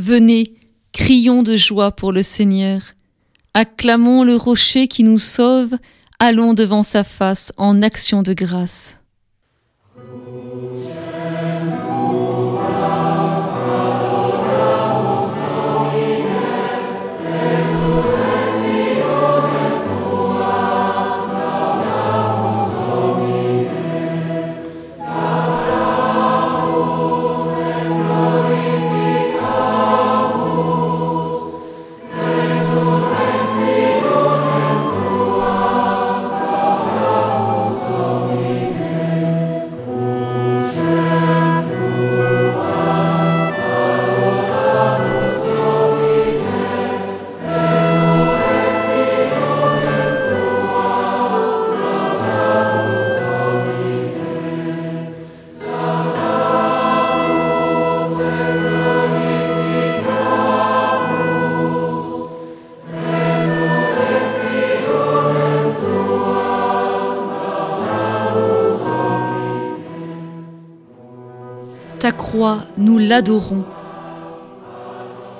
Venez, crions de joie pour le Seigneur. Acclamons le rocher qui nous sauve, allons devant sa face en action de grâce. Ta croix, nous l'adorons.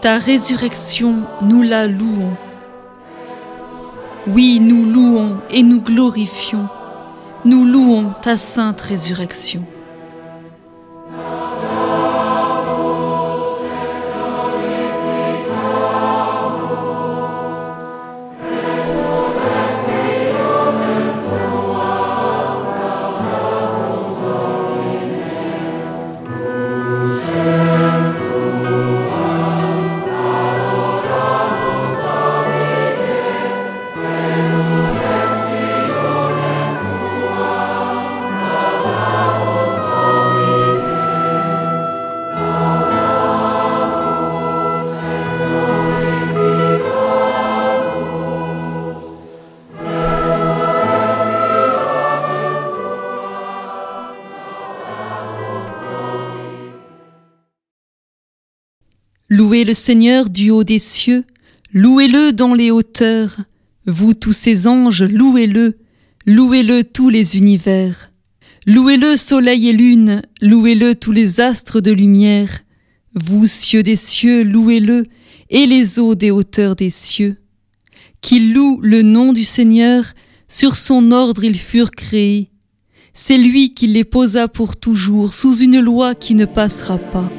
Ta résurrection, nous la louons. Oui, nous louons et nous glorifions. Nous louons ta sainte résurrection. Louez le Seigneur du haut des cieux, louez-le dans les hauteurs, vous tous ses anges, louez-le, louez-le tous les univers. Louez-le soleil et lune, louez-le tous les astres de lumière, vous cieux des cieux, louez-le, et les eaux des hauteurs des cieux. Qu'il loue le nom du Seigneur, sur son ordre ils furent créés. C'est lui qui les posa pour toujours sous une loi qui ne passera pas.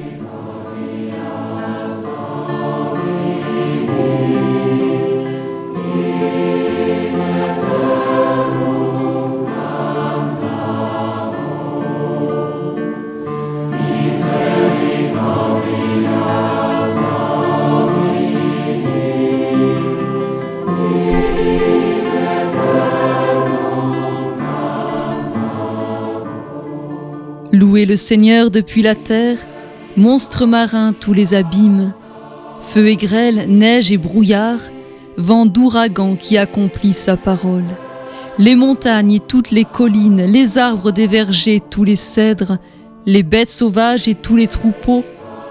Le Seigneur depuis la terre, monstres marins tous les abîmes, feu et grêle, neige et brouillard, vent d'ouragan qui accomplit sa parole. Les montagnes et toutes les collines, les arbres des vergers, tous les cèdres, les bêtes sauvages et tous les troupeaux,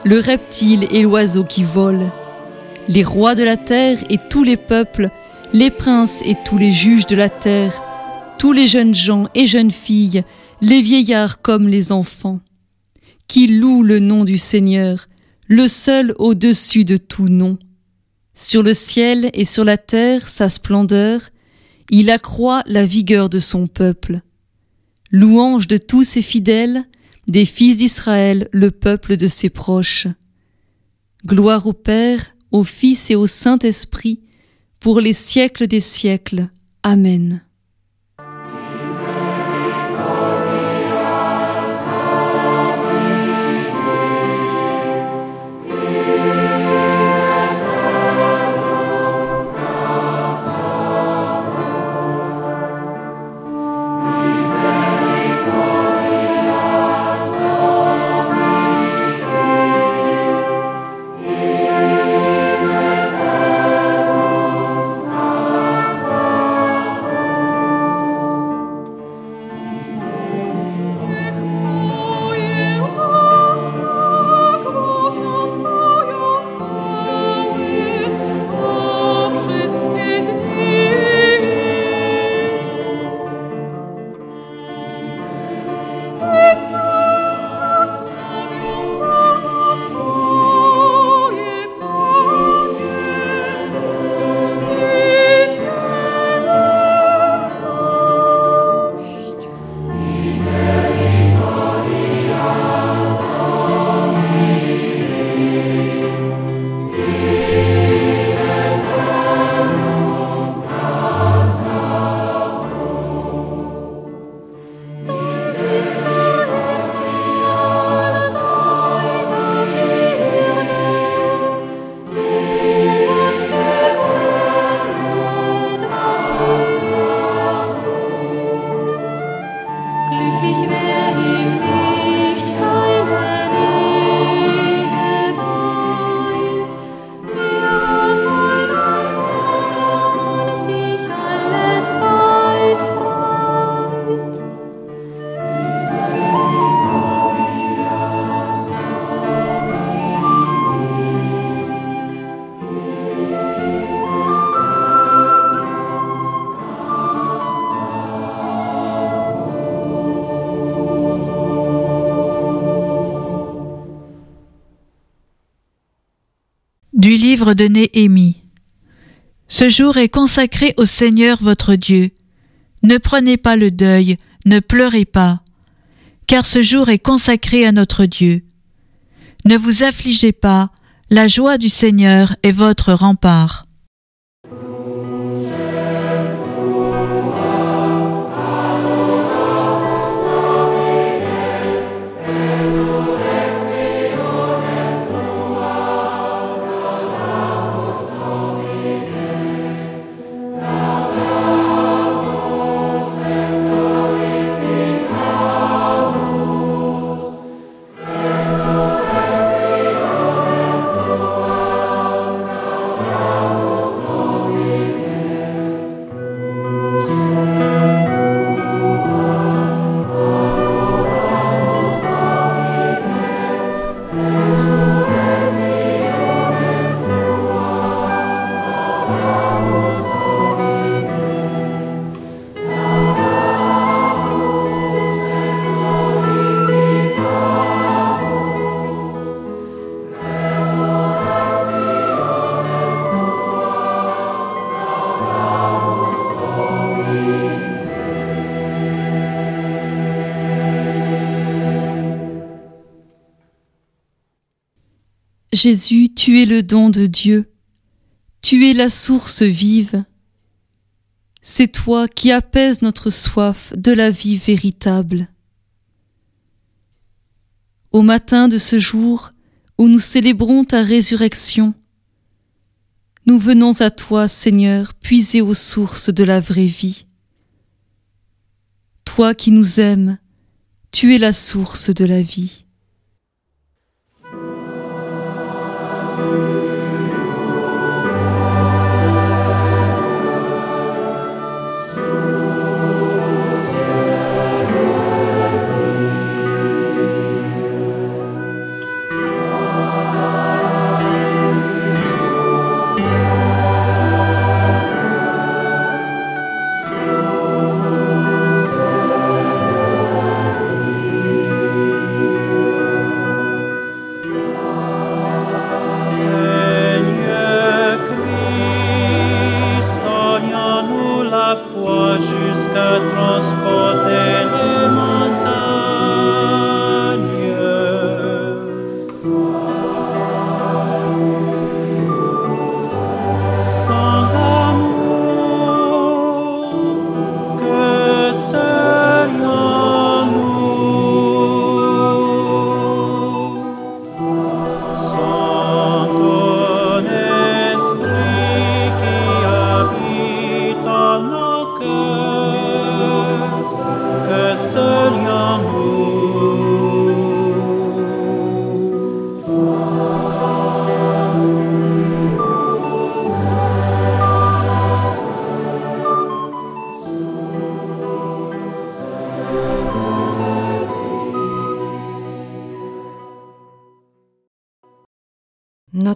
le reptile et l'oiseau qui volent, les rois de la terre et tous les peuples, les princes et tous les juges de la terre, tous les jeunes gens et jeunes filles, les vieillards comme les enfants, qui louent le nom du Seigneur, le seul au-dessus de tout nom. Sur le ciel et sur la terre sa splendeur, il accroît la vigueur de son peuple. Louange de tous ses fidèles, des fils d'Israël, le peuple de ses proches. Gloire au Père, au Fils et au Saint-Esprit, pour les siècles des siècles. Amen. Du livre de Néhémie. Ce jour est consacré au Seigneur votre Dieu. Ne prenez pas le deuil, ne pleurez pas, car ce jour est consacré à notre Dieu. Ne vous affligez pas, la joie du Seigneur est votre rempart. Jésus, tu es le don de Dieu, tu es la source vive. C'est toi qui apaises notre soif de la vie véritable. Au matin de ce jour où nous célébrons ta résurrection, nous venons à toi, Seigneur, puiser aux sources de la vraie vie. Toi qui nous aimes, tu es la source de la vie.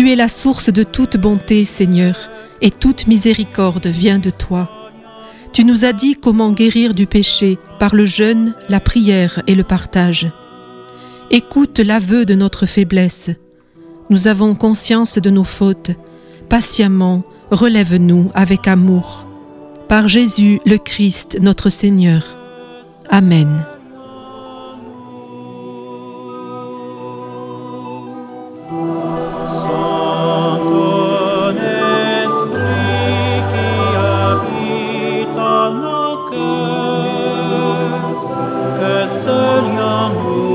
Tu es la source de toute bonté, Seigneur, et toute miséricorde vient de toi. Tu nous as dit comment guérir du péché par le jeûne, la prière et le partage. Écoute l'aveu de notre faiblesse. Nous avons conscience de nos fautes. Patiemment, relève-nous avec amour. Par Jésus le Christ, notre Seigneur. Amen. cœur, que seul l'amour.